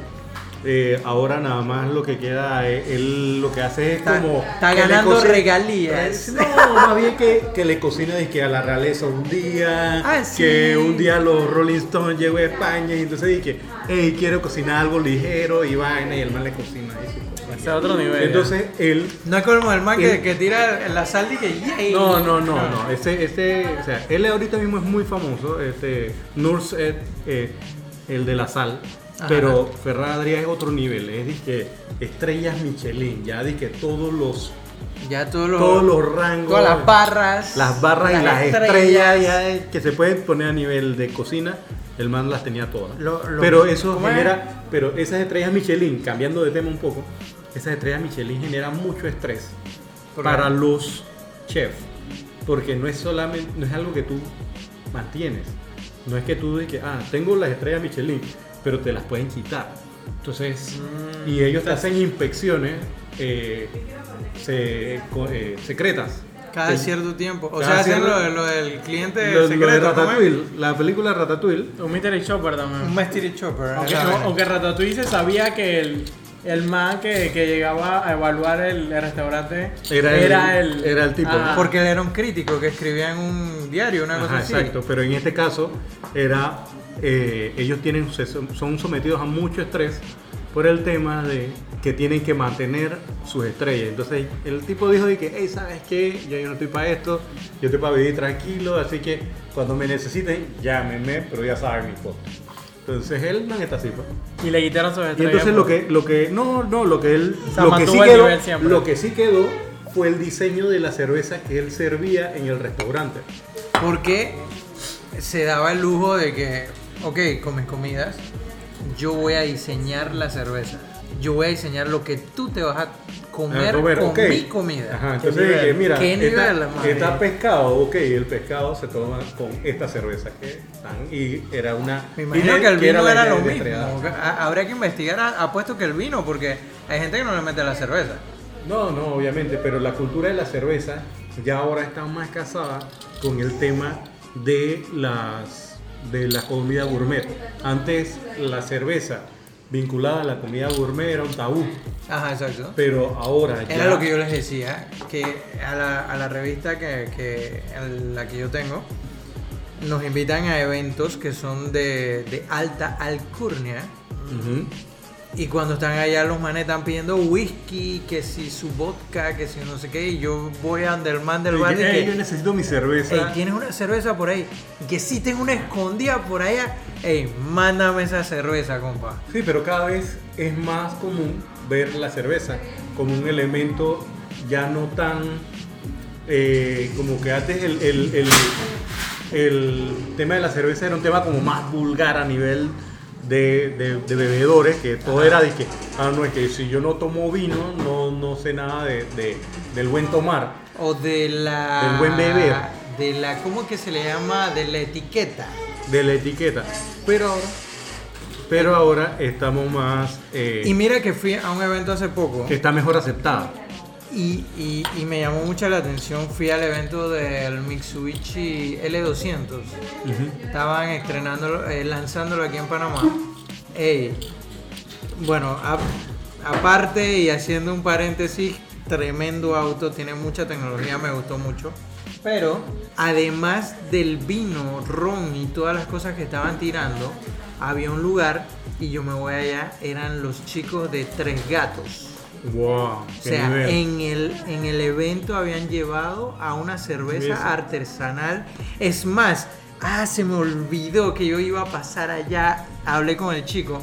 Eh, ahora nada más lo que queda es él lo que hace es Está- como está que ganando regalías. [laughs] no más bien que, que le cocina dizque, a la realeza un día Ah, sí. que un día los Rolling Stones llegó a España y entonces dije hey quiero cocinar algo ligero y vaina y el man le cocina eso es otro nivel. ya. entonces él No es como el man que, que tira la sal y que ¡yay! No, no, no, no. Este, este, o sea, él ahorita mismo es muy famoso, este, Nurs, Ed, eh, el de la sal. Ajá. Pero Ferran Adrià es otro nivel, es que estrellas Michelin, ya di que todos los, Ya todos los, todos los rangos, todas las barras, las barras y las estrellas, ya, eh, que se pueden poner a nivel de cocina, el man las tenía todas. Lo- lo- pero eso ¿cómo es? genera, pero esas estrellas Michelin, cambiando de tema un poco, esas estrellas Michelin generan mucho estrés para los chefs, porque no es solamente, no es algo que tú mantienes, no es que tú digas, ah, tengo las estrellas Michelin, pero te las pueden quitar. Entonces, Mm, y ellos te hacen inspecciones eh, se- eh, secretas. Cada cierto tiempo. O Cada sea, hacen lo, lo del cliente lo, lo de secreto. Ratatouille, la película Ratatouille, Un Mystery Shopper Un también. mystery chopper. Aunque, o aunque Ratatouille se sabía que el, el man que, que llegaba a evaluar el, el restaurante Era el- era el tipo. Ah, Porque era un crítico que escribía en un diario, una cosa Ajá, así. exacto, pero en este caso era, eh, ellos tienen, son sometidos a mucho estrés por el tema de que tienen que mantener sus estrellas. Entonces el tipo dijo de que, hey, ¿sabes qué? Ya yo no estoy para esto, yo estoy para vivir tranquilo, así que cuando me necesiten, llámenme, pero ya saben mi foto. Entonces él man está así, pues. Y le quitaron sus Y estrellas. entonces lo que, lo que, no, no, lo que él, sea, lo que sí quedó, lo que sí quedó fue el diseño de la cerveza que él servía en el restaurante. Porque se daba el lujo de que, ok, comes comidas, yo voy a diseñar la cerveza. Yo voy a diseñar lo que tú te vas a comer, Ah, comer, con mi comida. Ajá, ¿Qué entonces dije, mira, ¿Qué está, nivel, está pescado, ok, el pescado se toma con esta cerveza que están y era una... Me imagino que el vino era, lo mismo. Habría que investigar, apuesto que el vino, porque hay gente que no le mete la cerveza. No, no, obviamente, pero la cultura de la cerveza ya ahora está más casada con el tema de las de la comida gourmet. Antes la cerveza vinculada a la comida gourmet era un tabú, Ajá, exacto. pero ahora ya Era lo que yo les decía, que a la, a la revista que, que la que yo tengo, nos invitan a eventos que son de, de alta alcurnia. Ujú. Y cuando están allá los manes están pidiendo whisky, que si su vodka, que si no sé qué, y yo voy a donde el man del bar y que, "Ey, que, yo necesito mi cerveza. Ey, tienes una cerveza por ahí. Y que si tengo una escondida por allá. Ey, mándame esa cerveza, compa. Sí, pero cada vez es más común ver la cerveza como un elemento ya no tan eh, como que antes el, el- el- el tema de la cerveza era un tema como más vulgar a nivel de, de- de bebedores, que todo era de que, ah, no, es que si yo no tomo vino, no, no sé nada de, de- del buen tomar. O de la. Del buen beber. De la. ¿Cómo que se le llama? De la etiqueta. de la etiqueta. Pero ahora, pero ahora estamos más, eh, Y mira que fui a un evento hace poco. está mejor aceptada. Y, y- y me llamó mucho la atención. Fui al evento del Mitsubishi L200. Ujú. Estaban estrenándolo, eh, lanzándolo aquí en Panamá. Ey, bueno, a- aparte y haciendo un paréntesis, tremendo auto, tiene mucha tecnología, me gustó mucho. Pero además del vino, ron y todas las cosas que estaban tirando, había un lugar y yo me voy allá, eran los chicos de Tres Gatos. Wow, O sea, nivel. en el, en el evento habían llevado a una cerveza artesanal. Es más, ah, se me olvidó que yo iba a pasar allá. Hablé con el chico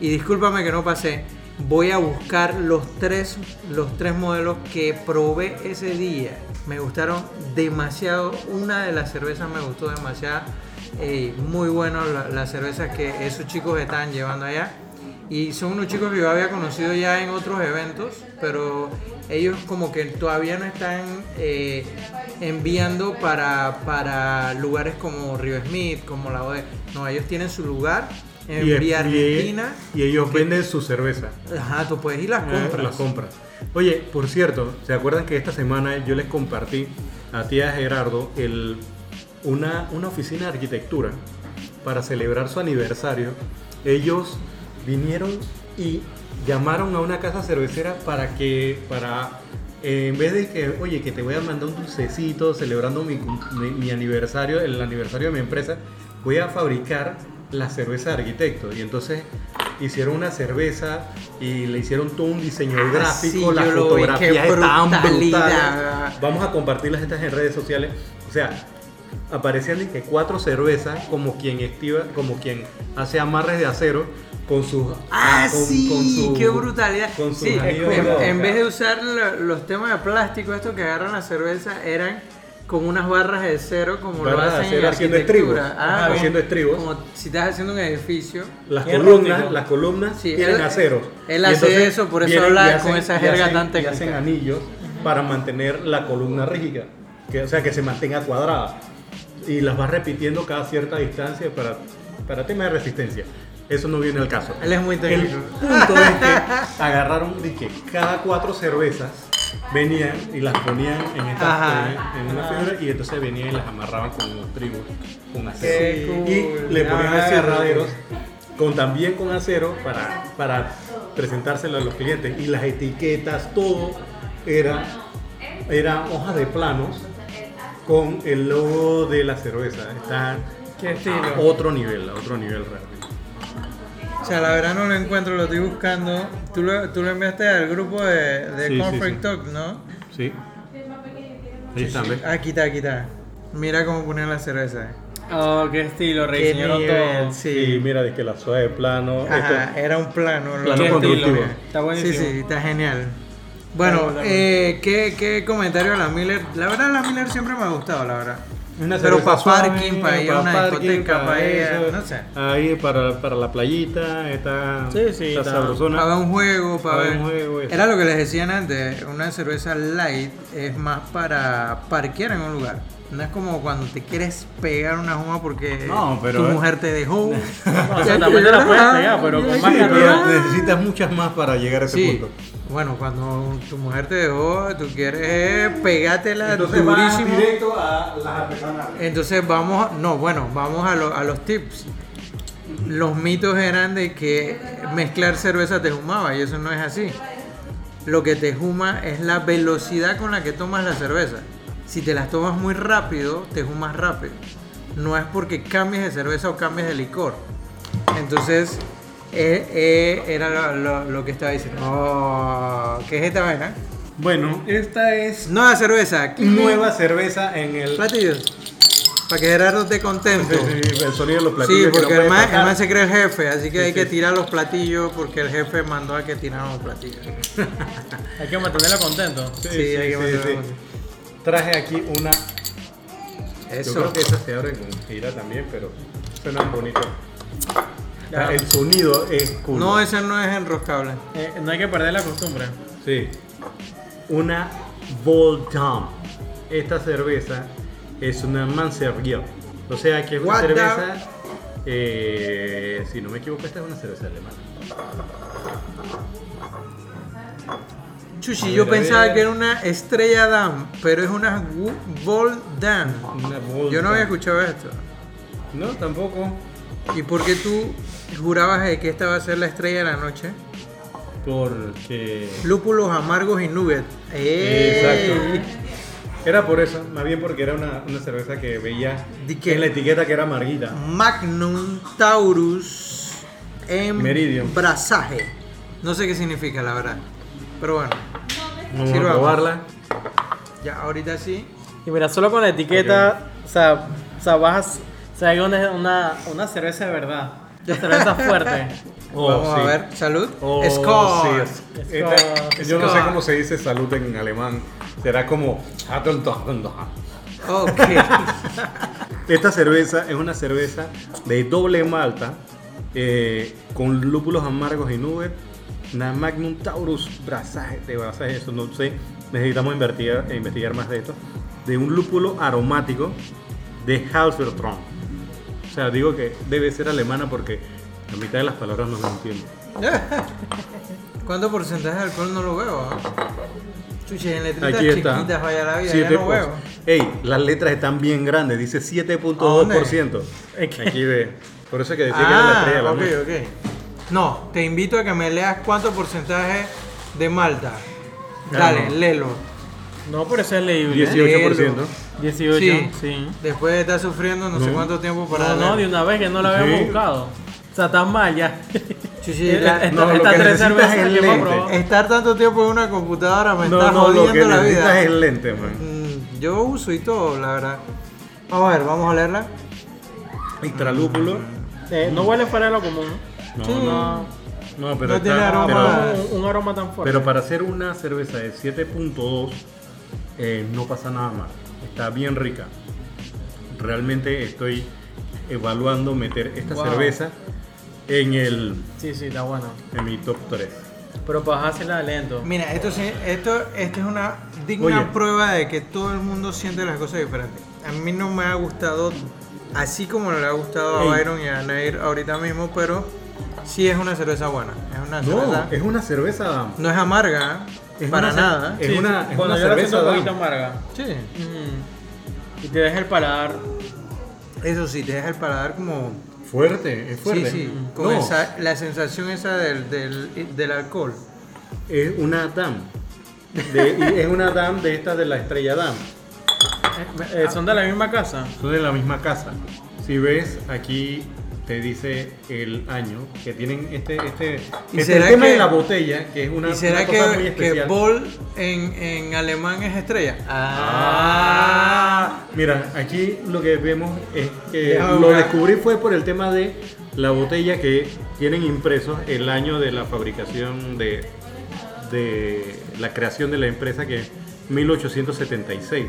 y discúlpame que no pasé. Voy a buscar los tres, los tres modelos que probé ese día. Me gustaron demasiado. Una de las cervezas me gustó demasiado. Ey, muy bueno la, la cerveza que esos chicos estaban llevando allá. Y son unos chicos que yo había conocido ya en otros eventos, pero ellos como que todavía no están eh, enviando para, para lugares como Río Smith, como la OE. No, ellos tienen su lugar en Y- Vía Argentina. Y, ellos venden su cerveza. Ajá, tú puedes ir las Eh, compras. las compras. Oye, por cierto, ¿se acuerdan que esta semana yo les compartí a tía Gerardo el, una, una oficina de arquitectura para celebrar su aniversario? Ellos vinieron y llamaron a una casa cervecera para que, para, eh, en vez de que, oye, que te voy a mandar un dulcecito celebrando mi, mi- mi aniversario, el aniversario de mi empresa, voy a fabricar la cerveza de arquitecto. Y entonces hicieron una cerveza y le hicieron todo un diseño Ah, gráfico, sí, las fotografías estaban brutales. Vamos a compartirlas estas en redes sociales. O sea, aparecían de que cuatro cervezas como quien estiva, como quien hace amarres de acero con sus Ah, con- sí, con su- qué brutalidad. con sus Sí, en, de- en vez de usar lo- los temas de plástico, estos que agarran la cerveza, eran como unas barras de cero, como Barras lo de hacen acero en haciendo estribos. Ah, como- haciendo estribos. Como si estás haciendo un edificio. las columnas, las columnas Sí, tienen él- aceros. él hace entonces eso, por eso vienen habla con esa jerga hacen- tan y técnica. hacen anillos para mantener la columna rígida, que, o sea, que se mantenga cuadrada. Y las vas repitiendo cada cierta distancia para, para tema de resistencia. Eso no viene al caso. Él es muy El técnico. punto es que agarraron de que cada cuatro cervezas venían y las ponían en, esta, en, en una fibra y entonces venían y las amarraban con unos tribos, con acero. Cool. Y le ponían Ah, aserraderos con, también con acero para, para presentárselo a los clientes. Y las etiquetas, todo era, era hojas de planos con el logo de la cerveza. Está ¿Qué estilo? a otro nivel, a otro nivel realmente. O sea, la verdad no lo encuentro, lo estoy buscando. Tú lo, tú lo enviaste al grupo de, de Sí, sí, Conflict sí. Talk, ¿no? Sí. Ahí están, ¿ves? Aquí está, aquí está. Mira cómo ponen la cerveza. Oh, qué estilo, Qué rediseñaron todo. sí. Y mira, de que la suave de plano. Ajá, esto- era un plano. lo- Plano Qué constructivo. estilo. Está Sí, buenísimo. sí, está genial. Bueno, eh, ¿qué, ¿qué comentario a la Miller? La verdad, la Miller siempre me ha gustado, la verdad. Una Pero para suave, parking, para ir a una parking, discoteca, para ir a- eso. no sé. Ahí para, para la playita, está, Sí, sí, está está- sabrosona. Para ver un juego, para Para ver. un juego. Era lo que les decían antes, una cerveza light es más para parquear en un lugar. No es como cuando te quieres pegar una juma porque No, pero- tu mujer te dejó. [laughs] No, o sea, también te la puedes pegar, pero con más Sí, necesitas muchas más para llegar a ese Sí. punto. Bueno, cuando tu mujer te dejó, tú quieres eh, pegártela Entonces vas durísimo. directo a las artesanales. Entonces vamos, no, bueno, vamos a, lo- a los tips. Los mitos eran de que mezclar cerveza te jumaba y eso no es así. Lo que te juma es la velocidad con la que tomas la cerveza. Si te las tomas muy rápido, te jumas rápido. No es porque cambies de cerveza o cambies de licor. Entonces, eh, eh, era lo, lo- lo que estaba diciendo. Oh, ¿Qué es esta vaina? Bueno, esta es Nueva cerveza. nueva cerveza en el. Platillos. Para que Gerardo esté contento. Sí, sí, el sonido de los Sí, platillos. que porque no el man se cree el jefe, así que Sí, hay que sí. tirar los platillos porque el jefe mandó a que tiraran los platillos. Hay que mantenerlo contento. Sí, Sí, sí, hay que sí, mantenerlo. sí. Traje aquí una. Eso. Yo creo que esa se abre con gira también, pero suenan bonito. Ya. El sonido es cool. No, ese no es enroscable. Eh, no hay que perder la costumbre. Sí. Una Voldam. Esta cerveza es una Manservier. O sea que es una What the- cerveza. eh, si no me equivoco, esta es una cerveza alemana. Chuchi, yo pensaba que era una estrella Dam, pero es una Gu- Vol Dam. Una Voldam. Yo no había escuchado esto. No, tampoco. ¿Y por qué tú jurabas de que esta va a ser la estrella de la noche? Porque. Lúpulos amargos y nugget. ¡Ey! Exacto. Era por eso, más bien porque era una, una cerveza que veía ¿De qué? en la etiqueta que era amarguita. Magnum Taurus en Meridium. brazaje. No sé qué significa, la verdad. Pero bueno, Vamos Sirvamos. a probarla. ya ahorita sí. Y mira, solo con la etiqueta, o sea, o sea, vas a, o sea, hay una, una, una cerveza de verdad. Una cerveza fuerte. [laughs] Oh, Vamos sí. a ver, salud. Oh, Skål. sí. Skål. Esta- yo no sé cómo se dice salud en alemán. Será como. Ok. [laughs] Esta cerveza es una cerveza de doble malta eh, con lúpulos amargos y nubes. Una Magnum Taurus brazaje, de brazaje, eso no sé. Necesitamos investigar, investigar más de esto. De un lúpulo aromático de Halfertron. O sea, digo que debe ser alemana porque la mitad de las palabras no las entiendo. [laughs] ¿Cuánto porcentaje de alcohol no lo veo? ah? Chuche, en letritas Aquí está. chiquitas vaya la vida, ya no veo. Ey, las letras están bien grandes, dice 7.2%. Es que- Aquí [laughs] ve. Por eso es que decía que era la estrella Ah, ok, noche. ok. No, te invito a que me leas cuánto porcentaje de Malta. Dale, léelo. No, pero eso es leíble. 18%. 18, Sí. sí. Después de estar sufriendo no, sé cuánto tiempo para No, no, de una vez que no la habíamos Sí. buscado. O sea, estás mal ya. Chuchi, la- esta- no, que tres cervezas es que lente. Estar tanto tiempo en una computadora me No, está no, lo que jodiendo la vida. es lente, man. Mm, Yo uso y todo, la verdad. Vamos a ver, vamos a leerla. Extralúpulo. Eh, no huele fuera de lo común. No, Sí. no. No, pero, No está- tiene aroma. pero- Un, un aroma tan fuerte. pero para hacer una cerveza de 7.2 eh, no pasa nada mal. Está bien rica. Realmente estoy evaluando meter esta Wow. cerveza en el Sí, sí, está bueno. en mi top 3. Pero para hacerla lento. Mira, esto, sí, esto, esto es una digna Oye. prueba de que todo el mundo siente las cosas diferentes. A mí no me ha gustado así como le ha gustado a. Byron y a Nair ahorita mismo, pero sí es una cerveza buena. Es una No, cerveza. es una cerveza. No es amarga, ¿eh? Es para una nada. Es Sí, una, es cuando una yo la siento cerveza. un poquito amarga. Sí. Mm. Y te deja el paladar. Eso sí, te deja el paladar como. Fuerte, es fuerte. Sí, sí. Con No, esa- la sensación esa del, del, del alcohol. es una DAM. De- y es una DAM de esta de la estrella DAM. Eh, son de la misma casa. Son de la misma casa. Si ves aquí te dice el año que tienen este este, ¿Y este será el tema que- de la botella que es una, ¿Y será una cosa muy que en, en alemán es estrella? Ah, mira, aquí lo que vemos es que lo descubrí fue por el tema de la botella que tienen impresos el año de la fabricación de, de la creación de la empresa que es 1876.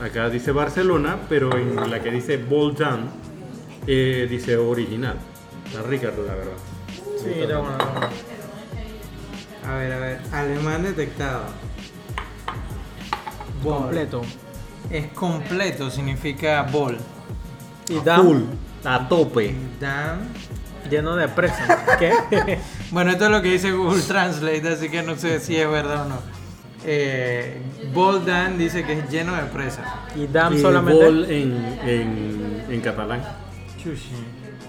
Acá dice Barcelona, pero en la que dice Boldan eh, dice original. Está rica, la verdad. Sí, está bueno. A ver, a ver. Alemán detectado. Ball. Completo. Es completo, significa ball. Y A Dan, full, a tope. Dan. lleno de presa. [laughs] ¿Qué? Bueno, esto es lo que dice Google Translate, así que no sé si es verdad o no. Eh, ball Dan dice que es lleno de presa. y Dan Y solamente bol en, en, en catalán. Chushi.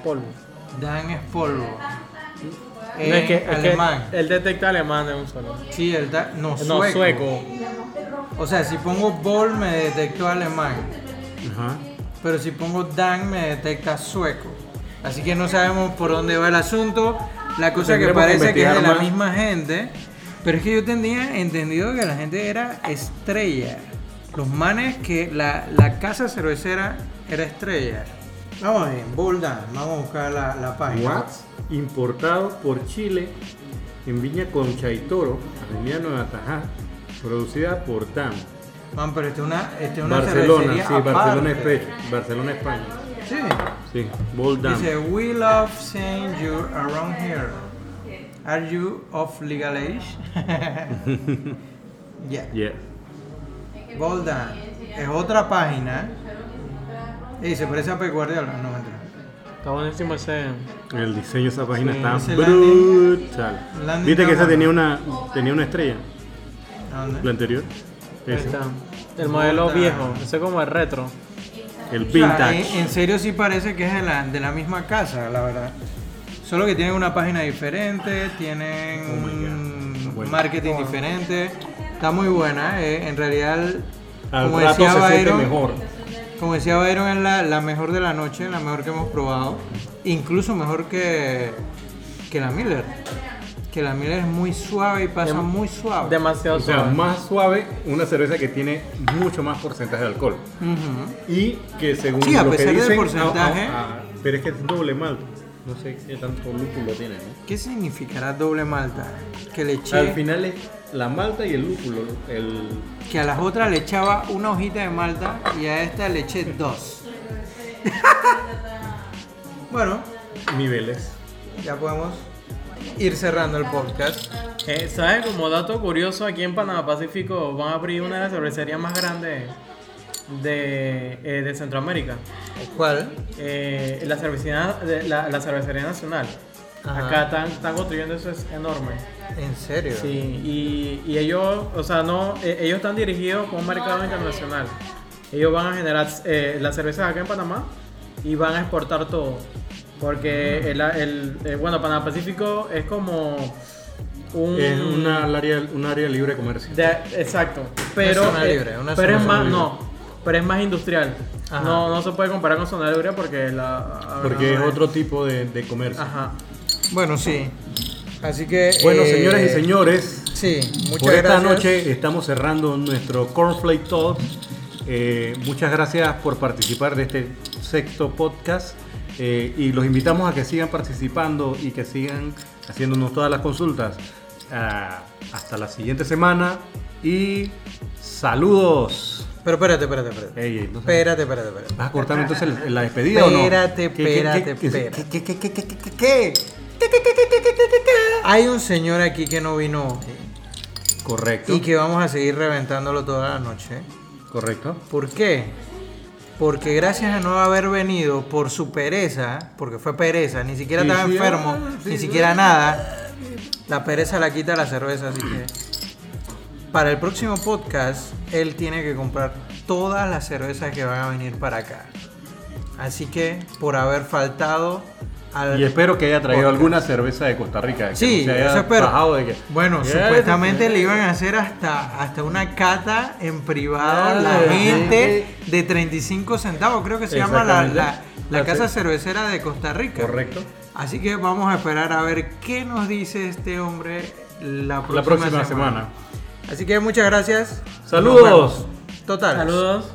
polvo. Dan es polvo. No, es que, alemán. él detecta alemán de un solo. Sí, el da- no, No, sueco. sueco. O sea, si pongo ball me detectó alemán. Ajá. Pero si pongo Dan me detecta sueco. Así que no sabemos por dónde va el asunto. La cosa que parece que es de la misma gente. Pero es que yo tenía entendido que la gente era estrella. Los manes que la, la casa cervecera era estrella. Vamos bien, Bull Dan. Vamos a buscar la, la página. What? Importado por Chile en Viña Concha y Toro, Avenida Nueva Tajá, producida por DAM. Man, pero esta es una, esta es una Barcelona, cervecería sí, Barcelona. España. Barcelona, España. Sí. Sí, Bold Dam. Dice, we love seeing you around here. Are you of legal age? [laughs] yeah. Yeah. Golden. Es otra página. Y se parece a Pep Guardiola. No, mentira. Está buenísimo ese. El diseño de esa página Sí, está brutal. landing ¿Viste que esa tenía una, tenía una estrella? ¿A dónde? La anterior. Ahí está. El modelo Puta. viejo. Ese como el retro. El O sea, vintage. en, en serio sí parece que es de la, de la misma casa, la verdad. Solo que tienen una página diferente, tienen Oh Bueno. marketing diferente. Está muy buena. eh, En realidad, Al como rato decía se siente Byron, mejor. Como decía Byron, es la, la mejor de la noche, la mejor que hemos probado. Incluso mejor que, que la Miller. Que la Miller es muy suave y pasa Dem- muy suave. Demasiado O sea, suave. más suave, una cerveza que tiene mucho más porcentaje de alcohol. Ujú. Y que según Sí, a lo que pesar del porcentaje. a- a- a- pero es que es doble malto. No sé qué tanto lúpulo tiene, ¿no? ¿Qué significará doble malta? Que le eché, Al final es la malta y el lúpulo. El... que a las otras le echaba una hojita de malta y a esta le eché dos. [laughs] bueno, Niveles. ya podemos ir cerrando el podcast. Eh, ¿Sabes? Como dato curioso, aquí en Panamá Pacífico van a abrir una de las cervecerías más grandes de, eh, de Centroamérica. ¿Cuál? Eh, la, cervecería, de- la, la cervecería nacional. Ajá. Acá están, están construyendo eso, es enorme. ¿En serio? Sí, y, y ellos, o sea, no, eh, ellos están dirigidos con un mercado internacional. Ellos van a generar eh, las cervezas acá en Panamá y van a exportar todo. Porque el, el- eh, bueno, Panamá Pacífico es como un... Es una, un área, un área libre de comercio. de- exacto. Pero, zona libre, una pero es más, libre. no, pero es más industrial. Ajá. No, no se puede comparar con zona libre porque la... Porque es otro tipo de, de comercio. Ajá. Bueno, sí. Así que. Bueno, eh, señoras y señores, Sí, muchas por esta gracias. noche estamos cerrando nuestro Cornflake Talk. Eh, muchas gracias por participar de este sexto podcast eh, y los invitamos a que sigan participando y que sigan haciéndonos todas las consultas. Ah, hasta la siguiente semana y saludos. Pero espérate, espérate, espérate. Ey, ey, no sé. Espérate, espérate, espérate. ¿Vas a cortar entonces la despedida o no? Espérate, ¿Qué- qué- espérate, qué- espérate. qué- qué- qué- qué- qué- qué- qué? Hay un señor aquí que no vino Correcto. y que vamos a seguir reventándolo toda la noche. Correcto. ¿Por qué? Porque gracias a no haber venido por su pereza, porque fue pereza, ni siquiera Sí, estaba sí, enfermo, ah, sí, ni siquiera nada, la pereza la quita la cerveza, así que para el próximo podcast él tiene que comprar todas las cervezas que van a venir para acá. Así que por haber faltado al Y espero que haya traído podcast. alguna cerveza de Costa Rica. que Sí, no se haya eso de que- Bueno, supuestamente le iban a hacer hasta, hasta una cata en privado Ya, la gente de 35 centavos, creo que se llama la, la, casa ce- cervecera de Costa Rica. Correcto. Así que vamos a esperar a ver qué nos dice este hombre la próxima, La próxima semana. Así que muchas gracias. Saludos. Total. Saludos.